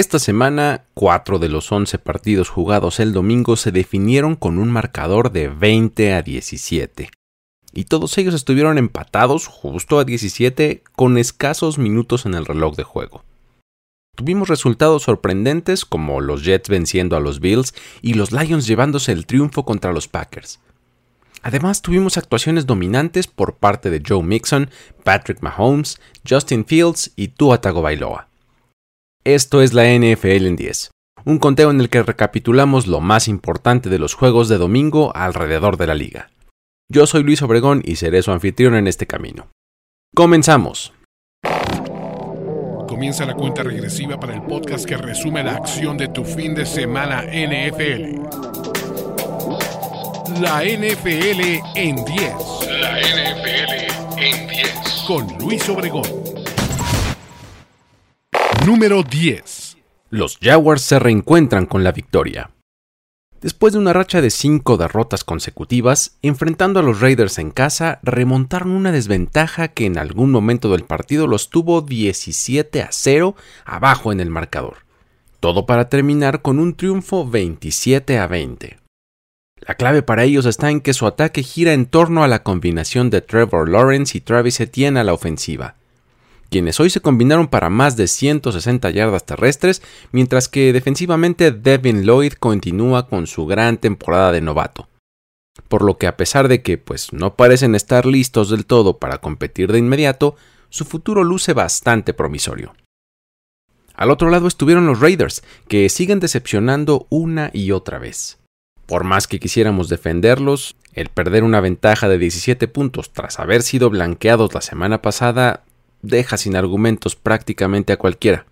Esta semana, cuatro de los 11 partidos jugados el domingo se definieron con un marcador de 20 a 17. Y todos ellos estuvieron empatados justo a 17 con escasos minutos en el reloj de juego. Tuvimos resultados sorprendentes como los Jets venciendo a los Bills y los Lions llevándose el triunfo contra los Packers. Además tuvimos actuaciones dominantes por parte de Joe Mixon, Patrick Mahomes, Justin Fields y Tua Tagovailoa. Esto es la NFL en 10, un conteo en el que recapitulamos lo más importante de los juegos de domingo alrededor de la liga. Yo soy Luis Obregón y seré su anfitrión en este camino. Comenzamos. Comienza la cuenta regresiva para el podcast que resume la acción de tu fin de semana NFL. La NFL en 10. La NFL en 10. Con Luis Obregón. Número 10. Los Jaguars se reencuentran con la victoria. Después de una racha de cinco derrotas consecutivas, enfrentando a los Raiders en casa, remontaron una desventaja que en algún momento del partido los tuvo 17 a 0 abajo en el marcador. Todo para terminar con un triunfo 27 a 20. La clave para ellos está en que su ataque gira en torno a la combinación de Trevor Lawrence y Travis Etienne a la ofensiva quienes hoy se combinaron para más de 160 yardas terrestres, mientras que defensivamente Devin Lloyd continúa con su gran temporada de novato. Por lo que a pesar de que pues no parecen estar listos del todo para competir de inmediato, su futuro luce bastante promisorio. Al otro lado estuvieron los Raiders, que siguen decepcionando una y otra vez. Por más que quisiéramos defenderlos, el perder una ventaja de 17 puntos tras haber sido blanqueados la semana pasada deja sin argumentos prácticamente a cualquiera.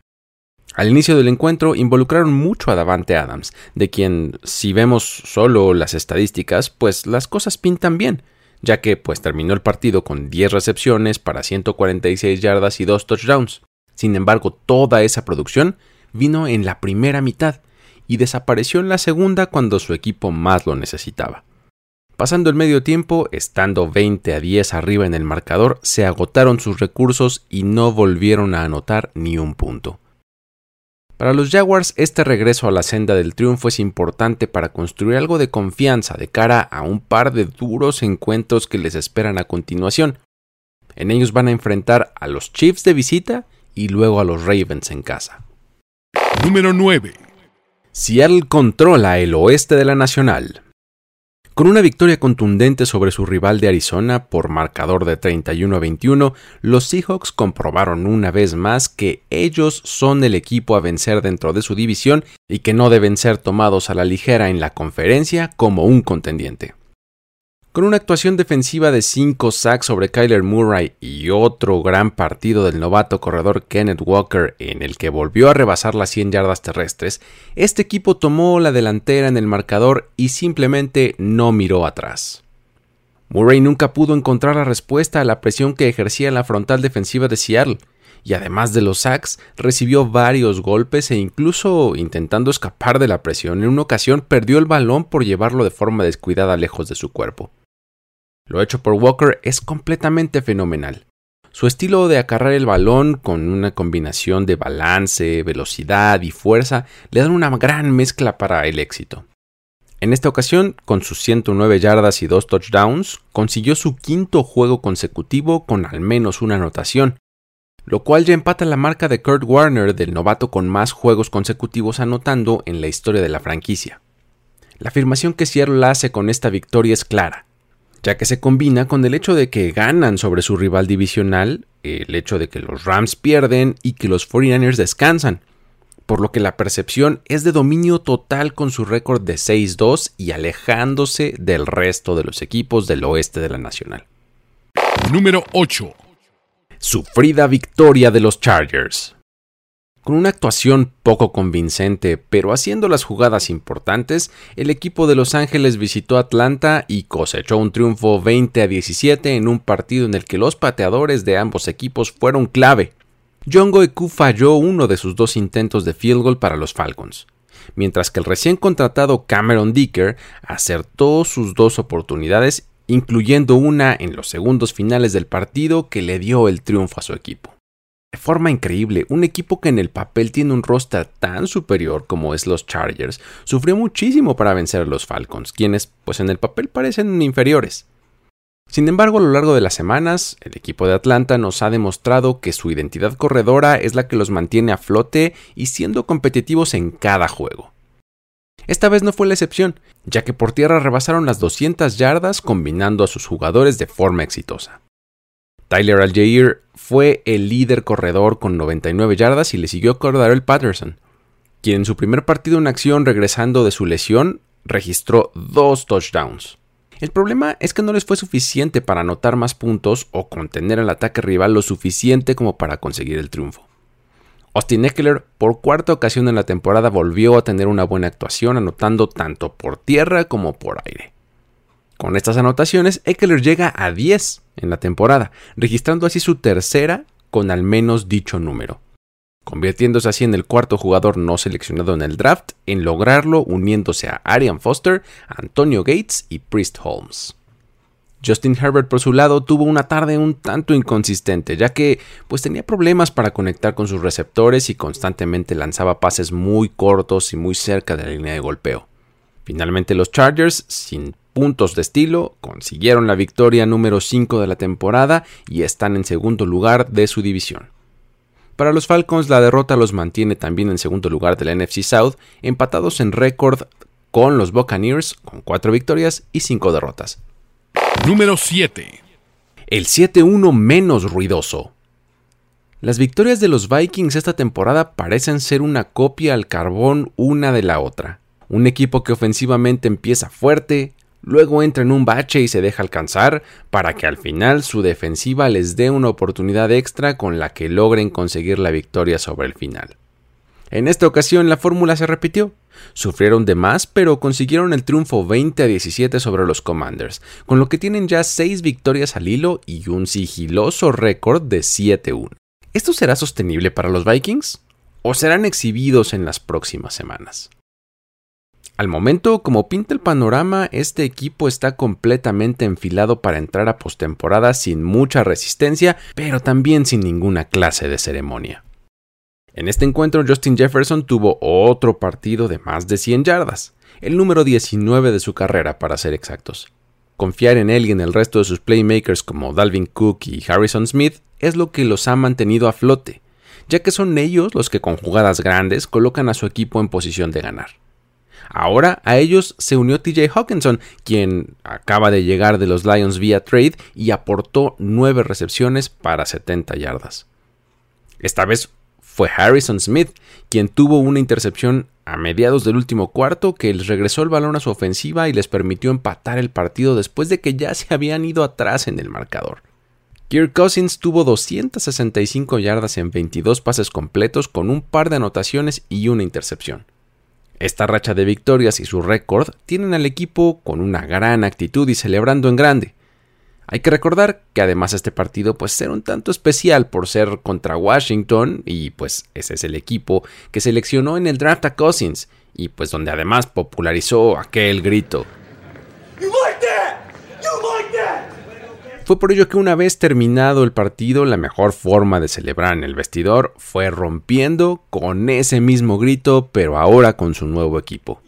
Al inicio del encuentro involucraron mucho a Davante Adams, de quien, si vemos solo las estadísticas, pues las cosas pintan bien, ya que pues terminó el partido con 10 recepciones para 146 yardas y 2 touchdowns. Sin embargo, toda esa producción vino en la primera mitad y desapareció en la segunda cuando su equipo más lo necesitaba. Pasando el medio tiempo, estando 20 a 10 arriba en el marcador, se agotaron sus recursos y no volvieron a anotar ni un punto. Para los Jaguars, este regreso a la senda del triunfo es importante para construir algo de confianza de cara a un par de duros encuentros que les esperan a continuación. En ellos van a enfrentar a los Chiefs de visita y luego a los Ravens en casa. Número 9. Seattle controla el oeste de la Nacional. Con una victoria contundente sobre su rival de Arizona por marcador de 31 a 21, los Seahawks comprobaron una vez más que ellos son el equipo a vencer dentro de su división y que no deben ser tomados a la ligera en la conferencia como un contendiente. Con una actuación defensiva de 5 sacks sobre Kyler Murray y otro gran partido del novato corredor Kenneth Walker en el que volvió a rebasar las 100 yardas terrestres, este equipo tomó la delantera en el marcador y simplemente no miró atrás. Murray nunca pudo encontrar la respuesta a la presión que ejercía la frontal defensiva de Seattle, y además de los sacks, recibió varios golpes e incluso intentando escapar de la presión, en una ocasión perdió el balón por llevarlo de forma descuidada lejos de su cuerpo. Lo hecho por Walker es completamente fenomenal. Su estilo de acarrar el balón con una combinación de balance, velocidad y fuerza le dan una gran mezcla para el éxito. En esta ocasión, con sus 109 yardas y 2 touchdowns, consiguió su quinto juego consecutivo con al menos una anotación, lo cual ya empata la marca de Kurt Warner del novato con más juegos consecutivos anotando en la historia de la franquicia. La afirmación que Seattle hace con esta victoria es clara ya que se combina con el hecho de que ganan sobre su rival divisional, el hecho de que los Rams pierden y que los 49ers descansan, por lo que la percepción es de dominio total con su récord de 6-2 y alejándose del resto de los equipos del oeste de la Nacional. Número 8. Sufrida victoria de los Chargers. Con una actuación poco convincente, pero haciendo las jugadas importantes, el equipo de Los Ángeles visitó Atlanta y cosechó un triunfo 20 a 17 en un partido en el que los pateadores de ambos equipos fueron clave. John Goeku falló uno de sus dos intentos de field goal para los Falcons, mientras que el recién contratado Cameron Dicker acertó sus dos oportunidades, incluyendo una en los segundos finales del partido que le dio el triunfo a su equipo. De forma increíble, un equipo que en el papel tiene un roster tan superior como es los Chargers, sufrió muchísimo para vencer a los Falcons, quienes pues en el papel parecen inferiores. Sin embargo, a lo largo de las semanas, el equipo de Atlanta nos ha demostrado que su identidad corredora es la que los mantiene a flote y siendo competitivos en cada juego. Esta vez no fue la excepción, ya que por tierra rebasaron las 200 yardas combinando a sus jugadores de forma exitosa. Tyler Algier fue el líder corredor con 99 yardas y le siguió Cordarel Patterson, quien en su primer partido en acción regresando de su lesión registró dos touchdowns. El problema es que no les fue suficiente para anotar más puntos o contener al ataque rival lo suficiente como para conseguir el triunfo. Austin Eckler por cuarta ocasión en la temporada volvió a tener una buena actuación anotando tanto por tierra como por aire. Con estas anotaciones, Eckler llega a 10 en la temporada, registrando así su tercera con al menos dicho número, convirtiéndose así en el cuarto jugador no seleccionado en el draft en lograrlo uniéndose a Arian Foster, Antonio Gates y Priest Holmes. Justin Herbert por su lado tuvo una tarde un tanto inconsistente, ya que pues tenía problemas para conectar con sus receptores y constantemente lanzaba pases muy cortos y muy cerca de la línea de golpeo. Finalmente los Chargers, sin puntos de estilo, consiguieron la victoria número 5 de la temporada y están en segundo lugar de su división. Para los Falcons la derrota los mantiene también en segundo lugar de la NFC South, empatados en récord con los Buccaneers con 4 victorias y 5 derrotas. Número 7. El 7-1 menos ruidoso. Las victorias de los Vikings esta temporada parecen ser una copia al carbón una de la otra. Un equipo que ofensivamente empieza fuerte, luego entra en un bache y se deja alcanzar, para que al final su defensiva les dé una oportunidad extra con la que logren conseguir la victoria sobre el final. En esta ocasión la fórmula se repitió. Sufrieron de más, pero consiguieron el triunfo 20 a 17 sobre los Commanders, con lo que tienen ya 6 victorias al hilo y un sigiloso récord de 7-1. ¿Esto será sostenible para los Vikings? ¿O serán exhibidos en las próximas semanas? Al momento, como pinta el panorama, este equipo está completamente enfilado para entrar a postemporada sin mucha resistencia, pero también sin ninguna clase de ceremonia. En este encuentro, Justin Jefferson tuvo otro partido de más de 100 yardas, el número 19 de su carrera para ser exactos. Confiar en él y en el resto de sus playmakers como Dalvin Cook y Harrison Smith es lo que los ha mantenido a flote, ya que son ellos los que con jugadas grandes colocan a su equipo en posición de ganar. Ahora a ellos se unió TJ Hawkinson, quien acaba de llegar de los Lions vía trade y aportó 9 recepciones para 70 yardas. Esta vez fue Harrison Smith, quien tuvo una intercepción a mediados del último cuarto que les regresó el balón a su ofensiva y les permitió empatar el partido después de que ya se habían ido atrás en el marcador. Kirk Cousins tuvo 265 yardas en 22 pases completos con un par de anotaciones y una intercepción. Esta racha de victorias y su récord tienen al equipo con una gran actitud y celebrando en grande. Hay que recordar que además este partido pues era un tanto especial por ser contra Washington y pues ese es el equipo que seleccionó en el draft a Cousins y pues donde además popularizó aquel grito. Fue por ello que una vez terminado el partido, la mejor forma de celebrar en el vestidor fue rompiendo con ese mismo grito, pero ahora con su nuevo equipo.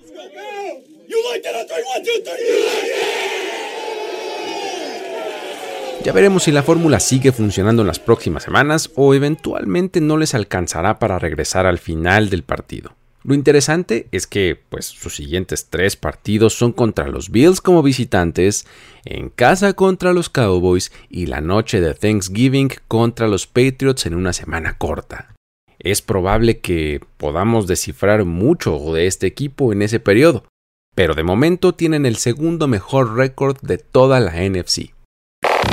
Ya veremos si la fórmula sigue funcionando en las próximas semanas o eventualmente no les alcanzará para regresar al final del partido. Lo interesante es que pues sus siguientes tres partidos son contra los Bills como visitantes, en casa contra los Cowboys y la noche de Thanksgiving contra los Patriots en una semana corta. Es probable que podamos descifrar mucho de este equipo en ese periodo, pero de momento tienen el segundo mejor récord de toda la NFC.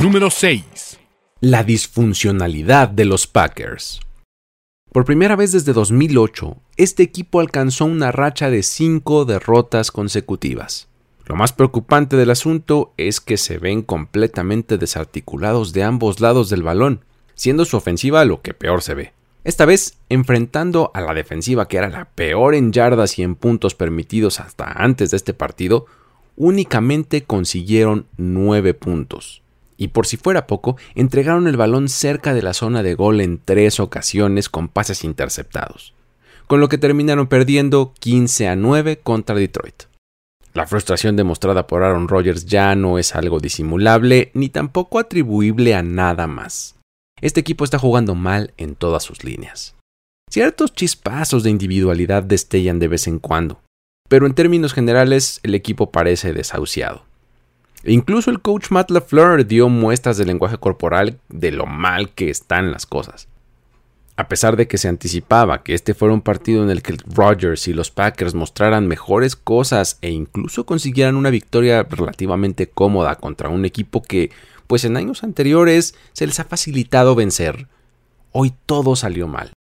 Número 6. La disfuncionalidad de los Packers. Por primera vez desde 2008, este equipo alcanzó una racha de 5 derrotas consecutivas. Lo más preocupante del asunto es que se ven completamente desarticulados de ambos lados del balón, siendo su ofensiva lo que peor se ve. Esta vez enfrentando a la defensiva que era la peor en yardas y en puntos permitidos hasta antes de este partido, únicamente consiguieron 9 puntos. Y por si fuera poco, entregaron el balón cerca de la zona de gol en tres ocasiones con pases interceptados, con lo que terminaron perdiendo 15 a 9 contra Detroit. La frustración demostrada por Aaron Rodgers ya no es algo disimulable ni tampoco atribuible a nada más. Este equipo está jugando mal en todas sus líneas. Ciertos chispazos de individualidad destellan de vez en cuando, pero en términos generales el equipo parece desahuciado. Incluso el coach Matt LaFleur dio muestras de lenguaje corporal de lo mal que están las cosas. A pesar de que se anticipaba que este fuera un partido en el que Rodgers y los Packers mostraran mejores cosas e incluso consiguieran una victoria relativamente cómoda contra un equipo que, pues en años anteriores, se les ha facilitado vencer, hoy todo salió mal.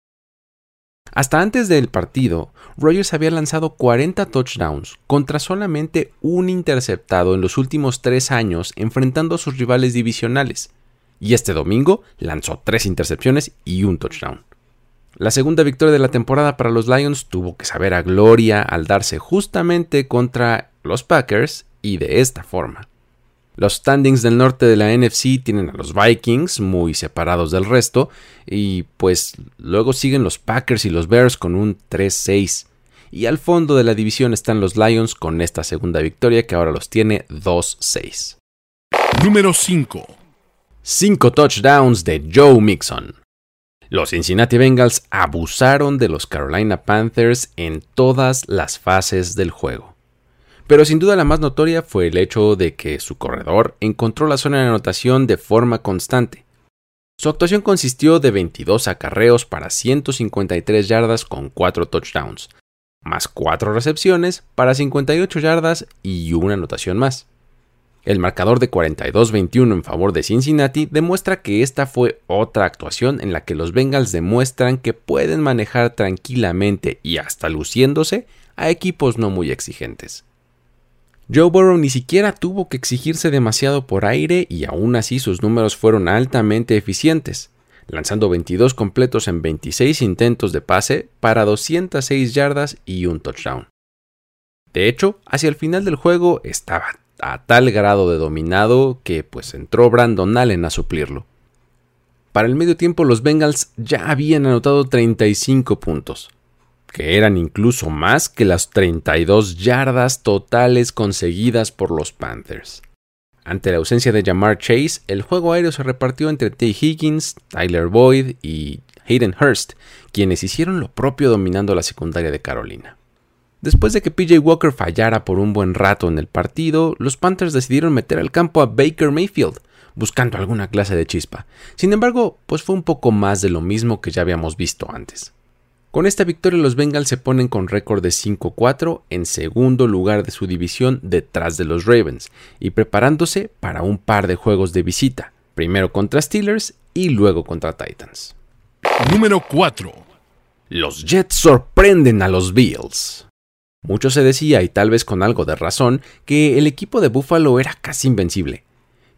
Hasta antes del partido, Rogers había lanzado 40 touchdowns contra solamente un interceptado en los últimos tres años enfrentando a sus rivales divisionales, y este domingo lanzó tres intercepciones y un touchdown. La segunda victoria de la temporada para los Lions tuvo que saber a gloria al darse justamente contra los Packers y de esta forma. Los standings del norte de la NFC tienen a los Vikings muy separados del resto y pues luego siguen los Packers y los Bears con un 3-6. Y al fondo de la división están los Lions con esta segunda victoria que ahora los tiene 2-6. Número 5. 5 touchdowns de Joe Mixon. Los Cincinnati Bengals abusaron de los Carolina Panthers en todas las fases del juego pero sin duda la más notoria fue el hecho de que su corredor encontró la zona de anotación de forma constante. Su actuación consistió de 22 acarreos para 153 yardas con 4 touchdowns, más 4 recepciones para 58 yardas y una anotación más. El marcador de 42-21 en favor de Cincinnati demuestra que esta fue otra actuación en la que los Bengals demuestran que pueden manejar tranquilamente y hasta luciéndose a equipos no muy exigentes. Joe Burrow ni siquiera tuvo que exigirse demasiado por aire y aún así sus números fueron altamente eficientes, lanzando 22 completos en 26 intentos de pase para 206 yardas y un touchdown. De hecho, hacia el final del juego estaba a tal grado de dominado que pues entró Brandon Allen a suplirlo. Para el medio tiempo los Bengals ya habían anotado 35 puntos, que eran incluso más que las 32 yardas totales conseguidas por los Panthers. Ante la ausencia de Jamar Chase, el juego aéreo se repartió entre Tay Higgins, Tyler Boyd y Hayden Hurst, quienes hicieron lo propio dominando la secundaria de Carolina. Después de que PJ Walker fallara por un buen rato en el partido, los Panthers decidieron meter al campo a Baker Mayfield, buscando alguna clase de chispa. Sin embargo, pues fue un poco más de lo mismo que ya habíamos visto antes. Con esta victoria los Bengals se ponen con récord de 5-4 en segundo lugar de su división detrás de los Ravens y preparándose para un par de juegos de visita, primero contra Steelers y luego contra Titans. Número 4. Los Jets sorprenden a los Bills. Mucho se decía, y tal vez con algo de razón, que el equipo de Buffalo era casi invencible,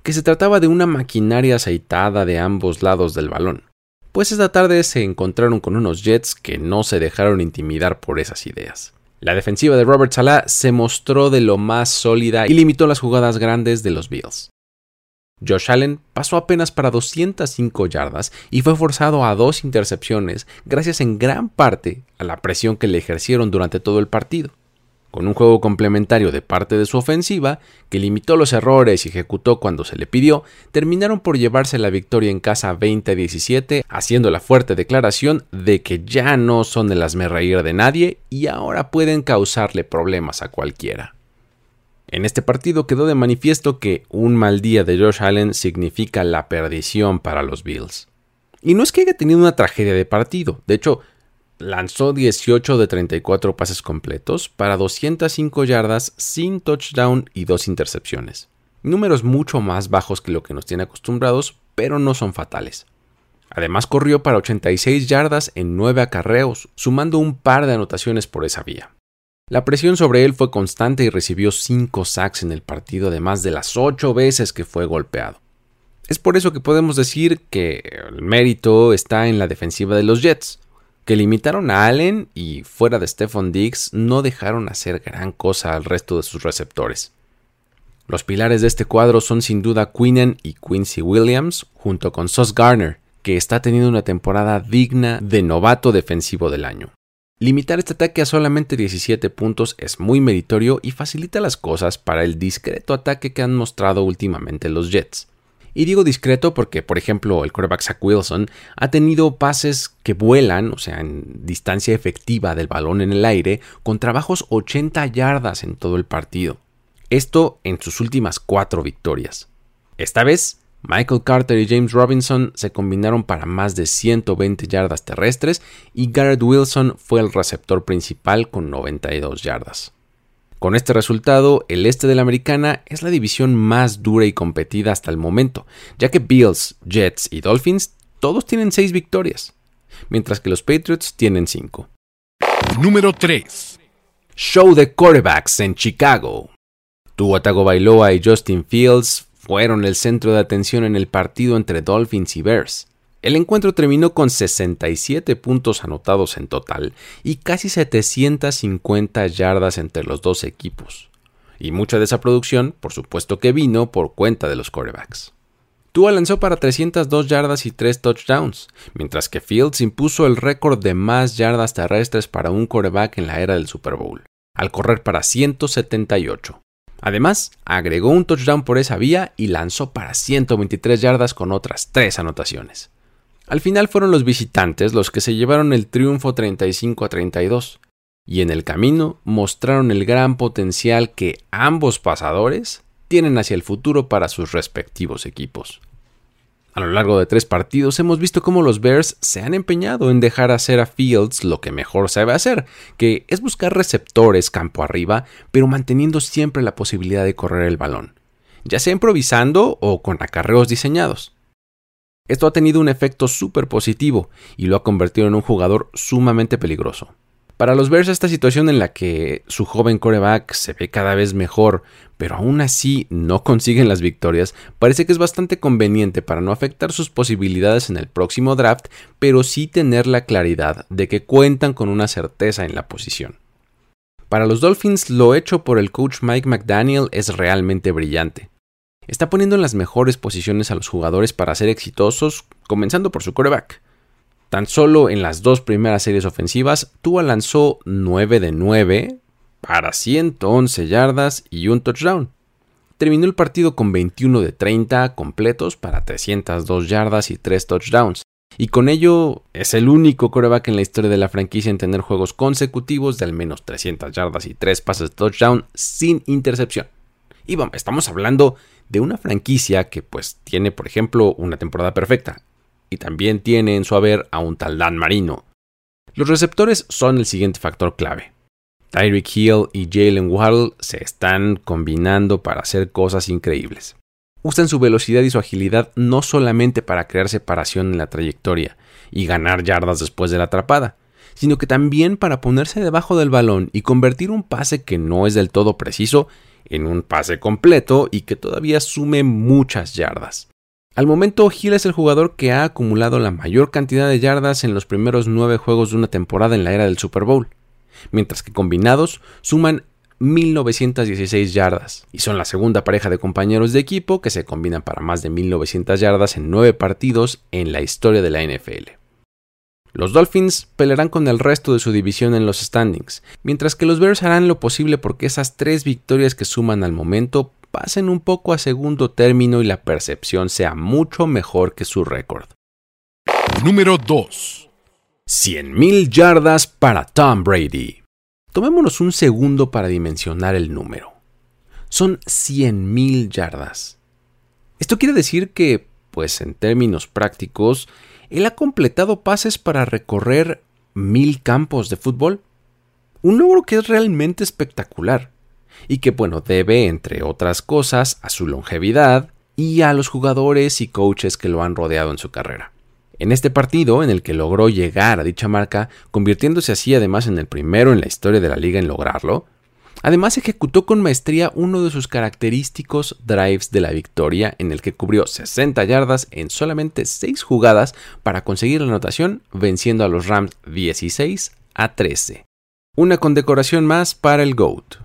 que se trataba de una maquinaria aceitada de ambos lados del balón pues esta tarde se encontraron con unos Jets que no se dejaron intimidar por esas ideas. La defensiva de Robert Salah se mostró de lo más sólida y limitó las jugadas grandes de los Bills. Josh Allen pasó apenas para 205 yardas y fue forzado a dos intercepciones gracias en gran parte a la presión que le ejercieron durante todo el partido con un juego complementario de parte de su ofensiva, que limitó los errores y ejecutó cuando se le pidió, terminaron por llevarse la victoria en casa 20-17, haciendo la fuerte declaración de que ya no son el reír de nadie y ahora pueden causarle problemas a cualquiera. En este partido quedó de manifiesto que un mal día de Josh Allen significa la perdición para los Bills. Y no es que haya tenido una tragedia de partido, de hecho, lanzó 18 de 34 pases completos para 205 yardas sin touchdown y dos intercepciones. Números mucho más bajos que lo que nos tiene acostumbrados, pero no son fatales. Además corrió para 86 yardas en 9 acarreos, sumando un par de anotaciones por esa vía. La presión sobre él fue constante y recibió 5 sacks en el partido, además de las 8 veces que fue golpeado. Es por eso que podemos decir que el mérito está en la defensiva de los Jets, que limitaron a Allen y fuera de Stephon Diggs no dejaron hacer gran cosa al resto de sus receptores. Los pilares de este cuadro son sin duda Quinnen y Quincy Williams, junto con Sos Garner, que está teniendo una temporada digna de novato defensivo del año. Limitar este ataque a solamente 17 puntos es muy meritorio y facilita las cosas para el discreto ataque que han mostrado últimamente los Jets. Y digo discreto porque, por ejemplo, el quarterback Zach Wilson ha tenido pases que vuelan, o sea, en distancia efectiva del balón en el aire, con trabajos 80 yardas en todo el partido. Esto en sus últimas cuatro victorias. Esta vez, Michael Carter y James Robinson se combinaron para más de 120 yardas terrestres y Garrett Wilson fue el receptor principal con 92 yardas. Con este resultado, el este de la americana es la división más dura y competida hasta el momento, ya que Bills, Jets y Dolphins todos tienen 6 victorias, mientras que los Patriots tienen 5. Número 3. Show de quarterbacks en Chicago. Tua Tagovailoa y Justin Fields fueron el centro de atención en el partido entre Dolphins y Bears. El encuentro terminó con 67 puntos anotados en total y casi 750 yardas entre los dos equipos. Y mucha de esa producción, por supuesto que vino por cuenta de los quarterbacks. Tua lanzó para 302 yardas y 3 touchdowns, mientras que Fields impuso el récord de más yardas terrestres para un quarterback en la era del Super Bowl, al correr para 178. Además, agregó un touchdown por esa vía y lanzó para 123 yardas con otras 3 anotaciones. Al final fueron los visitantes los que se llevaron el triunfo 35 a 32, y en el camino mostraron el gran potencial que ambos pasadores tienen hacia el futuro para sus respectivos equipos. A lo largo de tres partidos hemos visto cómo los Bears se han empeñado en dejar hacer a Fields lo que mejor sabe hacer, que es buscar receptores campo arriba, pero manteniendo siempre la posibilidad de correr el balón, ya sea improvisando o con acarreos diseñados. Esto ha tenido un efecto súper positivo y lo ha convertido en un jugador sumamente peligroso. Para los Bears esta situación en la que su joven coreback se ve cada vez mejor, pero aún así no consiguen las victorias, parece que es bastante conveniente para no afectar sus posibilidades en el próximo draft, pero sí tener la claridad de que cuentan con una certeza en la posición. Para los Dolphins lo hecho por el coach Mike McDaniel es realmente brillante está poniendo en las mejores posiciones a los jugadores para ser exitosos, comenzando por su coreback. Tan solo en las dos primeras series ofensivas, Tua lanzó 9 de 9 para 111 yardas y un touchdown. Terminó el partido con 21 de 30 completos para 302 yardas y 3 touchdowns. Y con ello es el único coreback en la historia de la franquicia en tener juegos consecutivos de al menos 300 yardas y 3 pases de touchdown sin intercepción. Y estamos hablando de una franquicia que pues tiene, por ejemplo, una temporada perfecta y también tiene en su haber a un tal Dan Marino. Los receptores son el siguiente factor clave. Tyreek Hill y Jalen Waddle se están combinando para hacer cosas increíbles. Usan su velocidad y su agilidad no solamente para crear separación en la trayectoria y ganar yardas después de la atrapada, sino que también para ponerse debajo del balón y convertir un pase que no es del todo preciso en un pase completo y que todavía sume muchas yardas. Al momento, Hill es el jugador que ha acumulado la mayor cantidad de yardas en los primeros nueve juegos de una temporada en la era del Super Bowl, mientras que combinados suman 1916 yardas y son la segunda pareja de compañeros de equipo que se combinan para más de 1900 yardas en nueve partidos en la historia de la NFL. Los Dolphins pelearán con el resto de su división en los standings, mientras que los Bears harán lo posible porque esas tres victorias que suman al momento pasen un poco a segundo término y la percepción sea mucho mejor que su récord. Número 2. 100.000 yardas para Tom Brady. Tomémonos un segundo para dimensionar el número. Son 100.000 yardas. Esto quiere decir que, pues en términos prácticos, él ha completado pases para recorrer mil campos de fútbol. Un logro que es realmente espectacular y que, bueno, debe, entre otras cosas, a su longevidad y a los jugadores y coaches que lo han rodeado en su carrera. En este partido, en el que logró llegar a dicha marca, convirtiéndose así además en el primero en la historia de la liga en lograrlo, Además ejecutó con maestría uno de sus característicos drives de la victoria en el que cubrió 60 yardas en solamente 6 jugadas para conseguir la anotación venciendo a los Rams 16 a 13. Una condecoración más para el GOAT.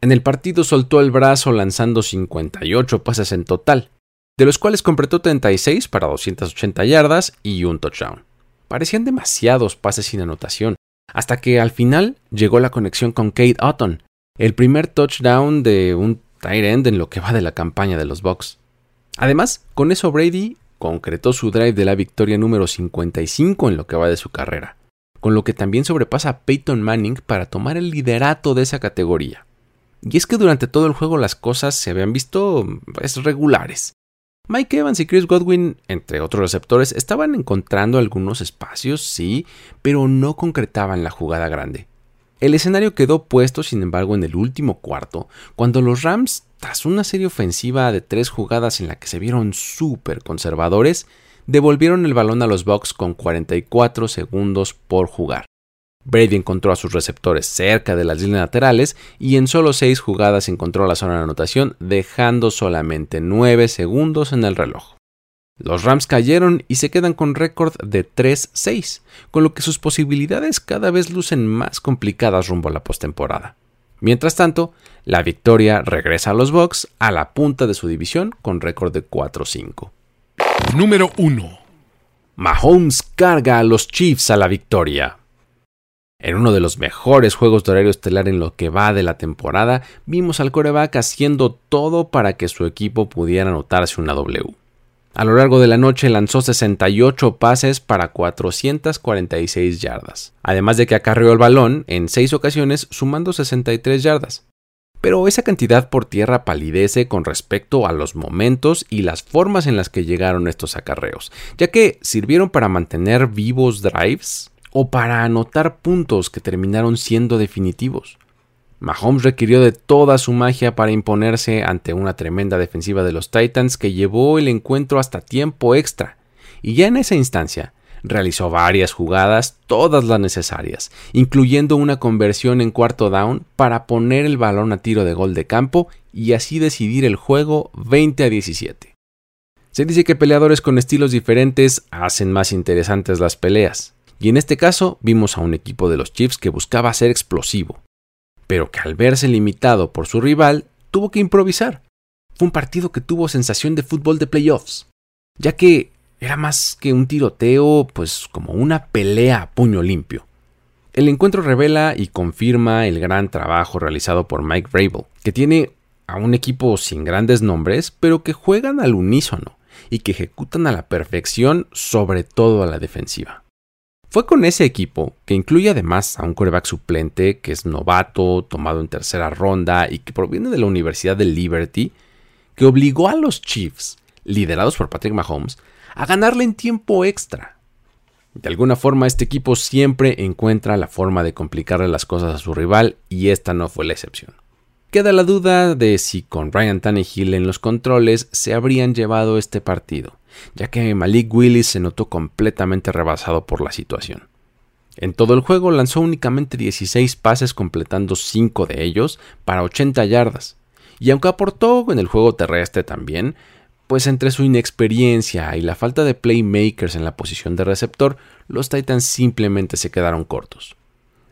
En el partido soltó el brazo lanzando 58 pases en total, de los cuales completó 36 para 280 yardas y un touchdown. Parecían demasiados pases sin anotación, hasta que al final llegó la conexión con Kate Otton, el primer touchdown de un tight end en lo que va de la campaña de los Bucks. Además, con eso Brady concretó su drive de la victoria número 55 en lo que va de su carrera, con lo que también sobrepasa a Peyton Manning para tomar el liderato de esa categoría. Y es que durante todo el juego las cosas se habían visto pues, regulares. Mike Evans y Chris Godwin, entre otros receptores, estaban encontrando algunos espacios, sí, pero no concretaban la jugada grande. El escenario quedó puesto, sin embargo, en el último cuarto, cuando los Rams, tras una serie ofensiva de tres jugadas en la que se vieron súper conservadores, devolvieron el balón a los Bucks con 44 segundos por jugar. Brady encontró a sus receptores cerca de las líneas laterales y en solo seis jugadas encontró la zona de anotación, dejando solamente 9 segundos en el reloj. Los Rams cayeron y se quedan con récord de 3-6, con lo que sus posibilidades cada vez lucen más complicadas rumbo a la postemporada. Mientras tanto, la victoria regresa a los Bucks a la punta de su división con récord de 4-5. Número 1. Mahomes carga a los Chiefs a la victoria. En uno de los mejores juegos de horario estelar en lo que va de la temporada, vimos al coreback haciendo todo para que su equipo pudiera anotarse una W. A lo largo de la noche lanzó 68 pases para 446 yardas, además de que acarreó el balón en 6 ocasiones sumando 63 yardas. Pero esa cantidad por tierra palidece con respecto a los momentos y las formas en las que llegaron estos acarreos, ya que sirvieron para mantener vivos drives o para anotar puntos que terminaron siendo definitivos. Mahomes requirió de toda su magia para imponerse ante una tremenda defensiva de los Titans que llevó el encuentro hasta tiempo extra, y ya en esa instancia realizó varias jugadas, todas las necesarias, incluyendo una conversión en cuarto down para poner el balón a tiro de gol de campo y así decidir el juego 20 a 17. Se dice que peleadores con estilos diferentes hacen más interesantes las peleas, y en este caso vimos a un equipo de los Chiefs que buscaba ser explosivo, pero que al verse limitado por su rival, tuvo que improvisar. Fue un partido que tuvo sensación de fútbol de playoffs, ya que era más que un tiroteo, pues como una pelea a puño limpio. El encuentro revela y confirma el gran trabajo realizado por Mike Vrabel, que tiene a un equipo sin grandes nombres, pero que juegan al unísono y que ejecutan a la perfección, sobre todo a la defensiva. Fue con ese equipo, que incluye además a un coreback suplente que es novato, tomado en tercera ronda y que proviene de la Universidad de Liberty, que obligó a los Chiefs, liderados por Patrick Mahomes, a ganarle en tiempo extra. De alguna forma este equipo siempre encuentra la forma de complicarle las cosas a su rival y esta no fue la excepción. Queda la duda de si con Ryan Tannehill en los controles se habrían llevado este partido ya que Malik Willis se notó completamente rebasado por la situación. En todo el juego lanzó únicamente 16 pases completando 5 de ellos para 80 yardas, y aunque aportó en el juego terrestre también, pues entre su inexperiencia y la falta de playmakers en la posición de receptor, los Titans simplemente se quedaron cortos.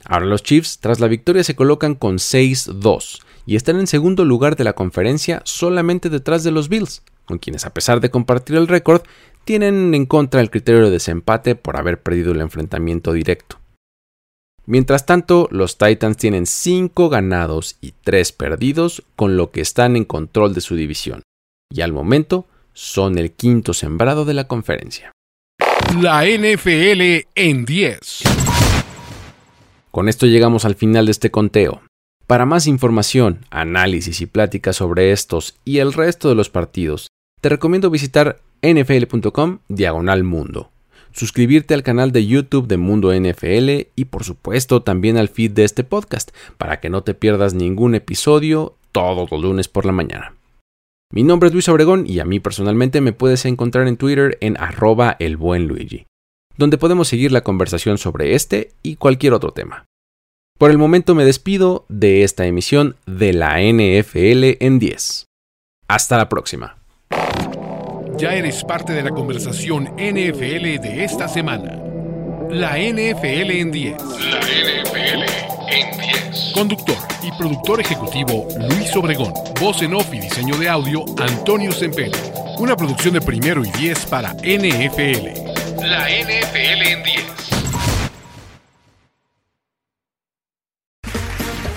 Ahora los Chiefs, tras la victoria, se colocan con 6-2 y están en segundo lugar de la conferencia solamente detrás de los Bills, con quienes a pesar de compartir el récord, tienen en contra el criterio de desempate por haber perdido el enfrentamiento directo. Mientras tanto, los Titans tienen 5 ganados y 3 perdidos, con lo que están en control de su división, y al momento son el quinto sembrado de la conferencia. La NFL en 10. Con esto llegamos al final de este conteo. Para más información, análisis y pláticas sobre estos y el resto de los partidos, te recomiendo visitar nfl.com diagonal mundo, suscribirte al canal de YouTube de Mundo NFL y por supuesto también al feed de este podcast para que no te pierdas ningún episodio todos los lunes por la mañana. Mi nombre es Luis Obregón y a mí personalmente me puedes encontrar en Twitter en arroba el buen Luigi, donde podemos seguir la conversación sobre este y cualquier otro tema. Por el momento me despido de esta emisión de la NFL en 10. Hasta la próxima. Ya eres parte de la conversación NFL de esta semana. La NFL en 10. La NFL en 10. Conductor y productor ejecutivo Luis Obregón. Voz en off y diseño de audio Antonio Semperi. Una producción de primero y diez para NFL. La NFL en 10.